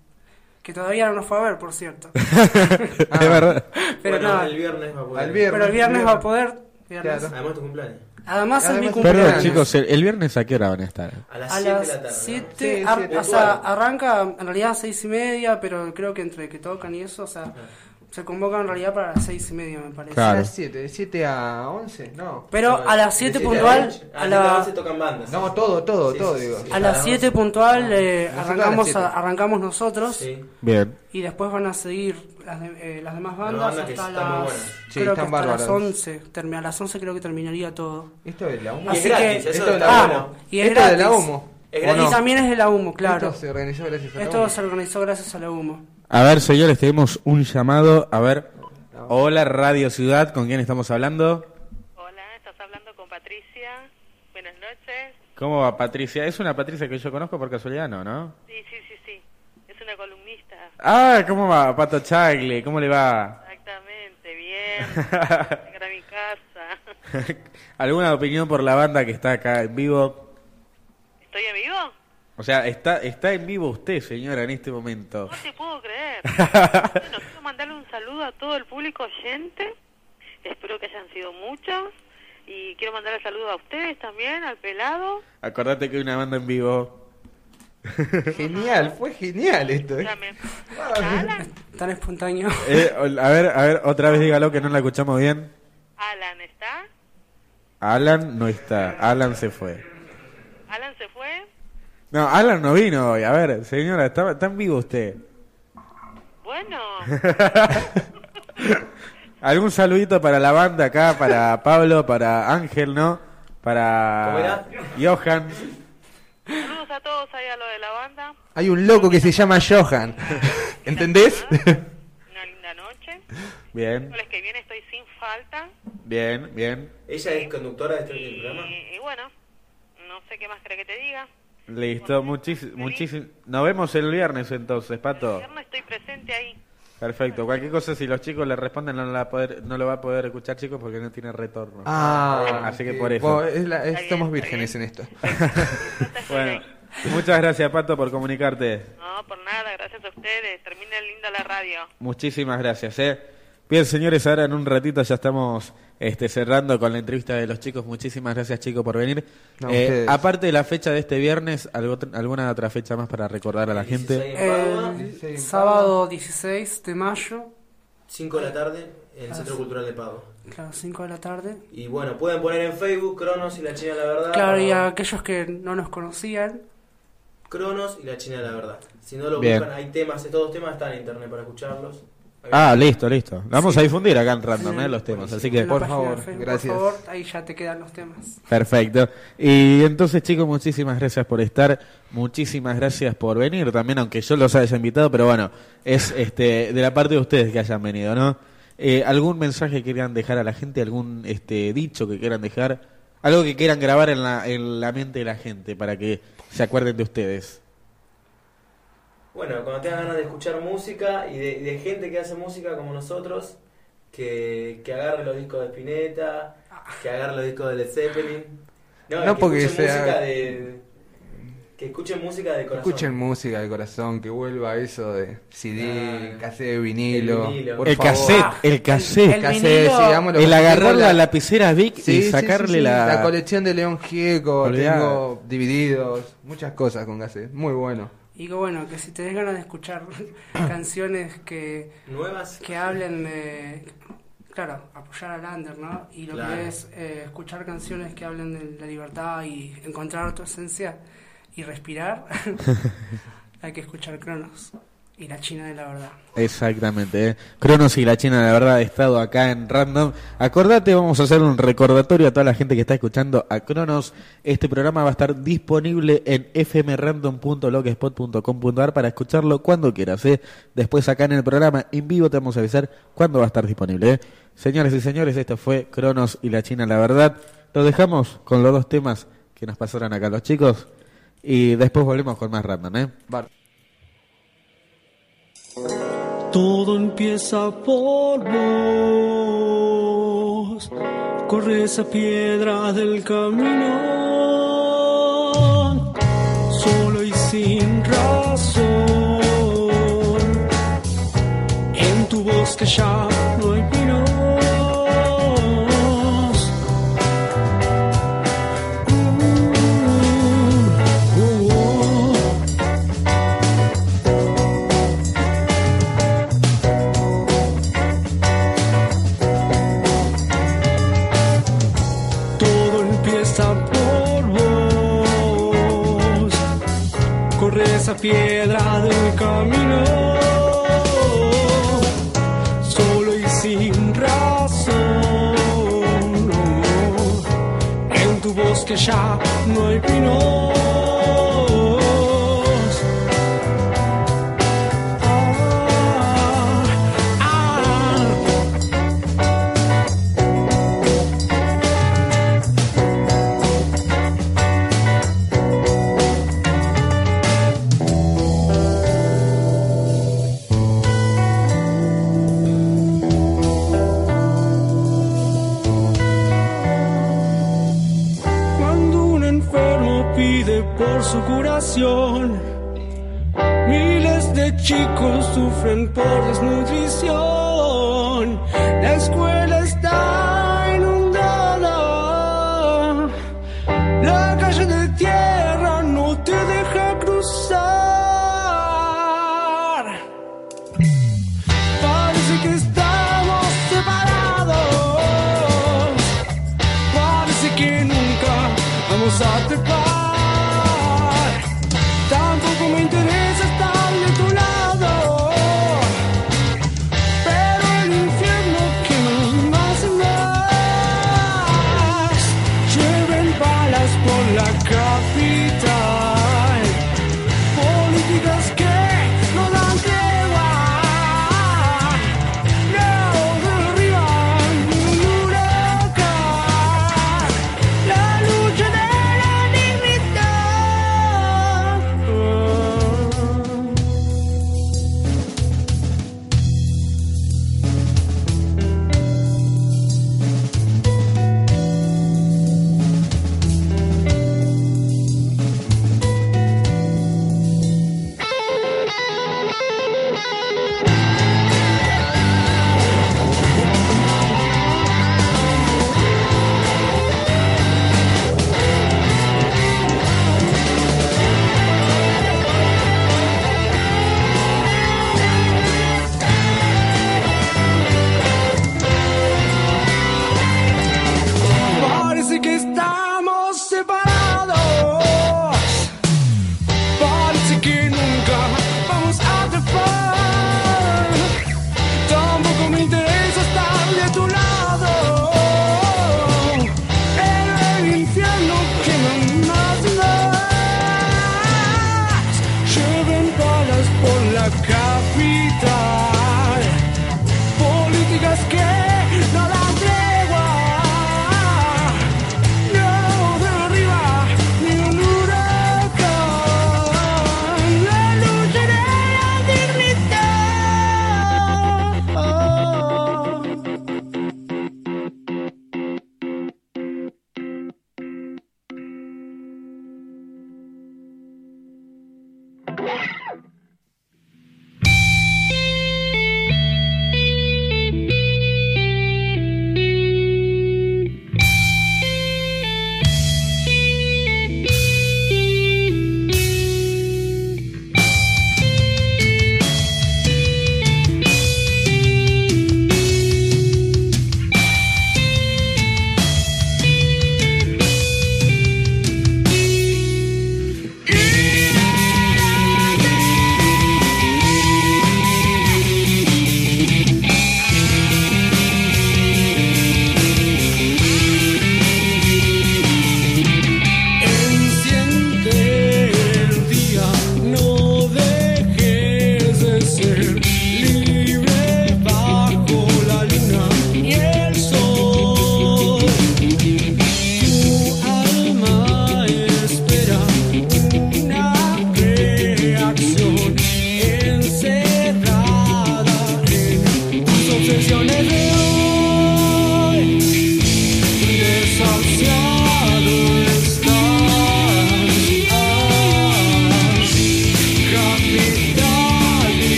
Que todavía no nos fue a ver, por cierto. *laughs* Es verdad. Pero bueno, no. el viernes va a poder. Al viernes. Pero el viernes va a poder. viernes. Además tu cumpleaños. Además, es mi Además, cumpleaños. Perdón, chicos, el, el viernes a qué hora van a estar? A las A 7 de la tarde. ¿no? 7, Sí, ar- siete. o sea, arranca en realidad a 6 y media, pero creo que entre que tocan y eso, o sea, se convoca en realidad para las 6 y media, me parece. Claro. A las 7, de 7 a 11, no. Pero a las 7 De siete puntual, a A la, las 11 tocan bandas. No, todo, todo, Sí, todo, sí, digo. sí. a las 7 puntual eh, Nosotros a las arrancamos, siete. a- arrancamos nosotros Sí. Bien. y después van a seguir las, de- eh, las demás bandas que hasta las, buenas. Sí, creo que hasta las bárbaras. 11. Termi- a las 11 creo que terminaría todo. Esto es la humo. Así es gratis, que- eso Esto es la humo. Y es Esto es de la gratis. humo. Es ¿o gratis. Y no? también es de la humo, claro. Esto se organizó gracias a la Esto humo. se organizó gracias a la humo. A ver, señores, tenemos un llamado. A ver. Hola, Radio Ciudad, ¿con quién estamos hablando? Hola, estás hablando con Patricia. Buenas noches. ¿Cómo va Patricia? ¿Es una Patricia que yo conozco por casualidad, no, no? Sí, sí, sí, sí. Es una columnista. Ah, ¿cómo va Pato Chagle? ¿Cómo le va? Exactamente, bien. *laughs* Llegar a mi casa. *laughs* ¿Alguna opinión por la banda que está acá en vivo? ¿Estoy en vivo? O sea, está, está en vivo usted, señora, en este momento. No te puedo creer. *laughs* bueno, quiero mandarle un saludo a todo el público oyente. Espero que hayan sido muchos. Y quiero mandarle saludo a ustedes también, al pelado. Acordate que hay una banda en vivo. *laughs* Genial, fue genial esto, ¿eh? Escúchame. Alan, Tan espontáneo. Eh, a ver, a ver, otra vez dígalo que no la escuchamos bien. Alan, ¿está? Alan no está, Alan se fue. Alan se fue. No, Alan no vino hoy. A ver, señora, está, está en vivo usted. Bueno, *laughs* ¿Algún saludito para la banda acá, para Pablo, para Ángel, ¿no? Para ¿Cómo era? Johan. Saludos a todos ahí a lo de la banda. Hay un loco que se llama Johan. *laughs* ¿Entendés? Una linda noche. Bien, Miércoles que viene estoy sin falta. bien, bien. Ella es conductora de este programa. Y, y bueno, no sé qué más cree que te diga. Listo, muchísimo, muchísimo. Nos vemos el viernes entonces, El Pato. viernes estoy presente ahí. Perfecto. Cualquier cosa, si los chicos le responden, no, la poder, no lo va a poder escuchar, chicos, porque no tiene retorno. Ah, Así que por eso. Bueno, es la- es- somos vírgenes en esto. *laughs* Bueno, muchas gracias, Pato, por comunicarte. No, por nada, gracias a ustedes. Termine linda la radio. Muchísimas gracias, ¿eh? Bien, señores, ahora en un ratito ya estamos este, cerrando con la entrevista de los chicos. Muchísimas gracias, chicos, por venir. No, Eh, aparte de la fecha de este viernes, ¿algo- ¿alguna otra fecha más para recordar a la gente? 16 en Padua, El sábado 16 de mayo, 5 de la tarde en el Centro Cultural de Pago. claro, 5 de la tarde. Y bueno, pueden poner en Facebook Cronos y la China la Verdad. Claro, y o a aquellos que no nos conocían, Cronos y la China de la Verdad. Si no lo Bien. buscan, hay temas, todos los temas están en internet para escucharlos. Ah, listo, listo. Vamos a difundir acá en Random, ¿eh? Los temas. Así que, en la Por página favor, Facebook, gracias. Por favor, ahí ya te quedan los temas. perfecto. Y entonces, chicos, muchísimas gracias por estar. Muchísimas gracias por venir también, aunque yo los haya invitado, pero bueno, es este de la parte de ustedes que hayan venido, ¿no? Eh, ¿Algún mensaje que quieran dejar a la gente? ¿Algún este dicho que quieran dejar? Algo que quieran grabar en la, en la mente de la gente para que se acuerden de ustedes. Bueno, cuando tengan ganas de escuchar música y de, gente que hace música como nosotros, que, que agarre los discos de Spinetta, que agarre los discos de Led Zeppelin. No, No que porque sea- música de. Que escuchen música de corazón. Escuchen música de corazón, que vuelva eso de CD, Ah, cassette de vinilo. el vinilo. por el favor. cassette, Ah, el cassette. el Cassette, vinilo- sí, El agarrar tengo la lapicera Vic Sí, y sí, sacarle sí, sí. la... colección de León Gieco, tengo divididos, muchas cosas con cassette, muy bueno. Y que bueno, que si tenés ganas de escuchar *coughs* canciones que, Nuevas. que hablen de, claro, apoyar al under, ¿no? Y lo Claro. que es eh, escuchar canciones que hablen de la libertad y encontrar tu esencia y respirar, *laughs* hay que escuchar Cronos. y la China de la verdad. Exactamente. ¿eh? Cronos y la China, la verdad, he estado acá en Random. Acordate, vamos a hacer un recordatorio a toda la gente que está escuchando a Cronos. Este programa va a estar disponible en fmrandom.blogspot.com.ar para escucharlo cuando quieras. ¿eh? Después acá en el programa en vivo te vamos a avisar cuándo va a estar disponible. ¿eh? Señores y señores, esto fue Cronos y la China, la verdad. Lo dejamos con los dos temas que nos pasaron acá los chicos. Y después volvemos con más Random. ¿eh? Todo empieza por vos. Corre esa piedra del camino. Solo y sin razón. En tu bosque ya I'll be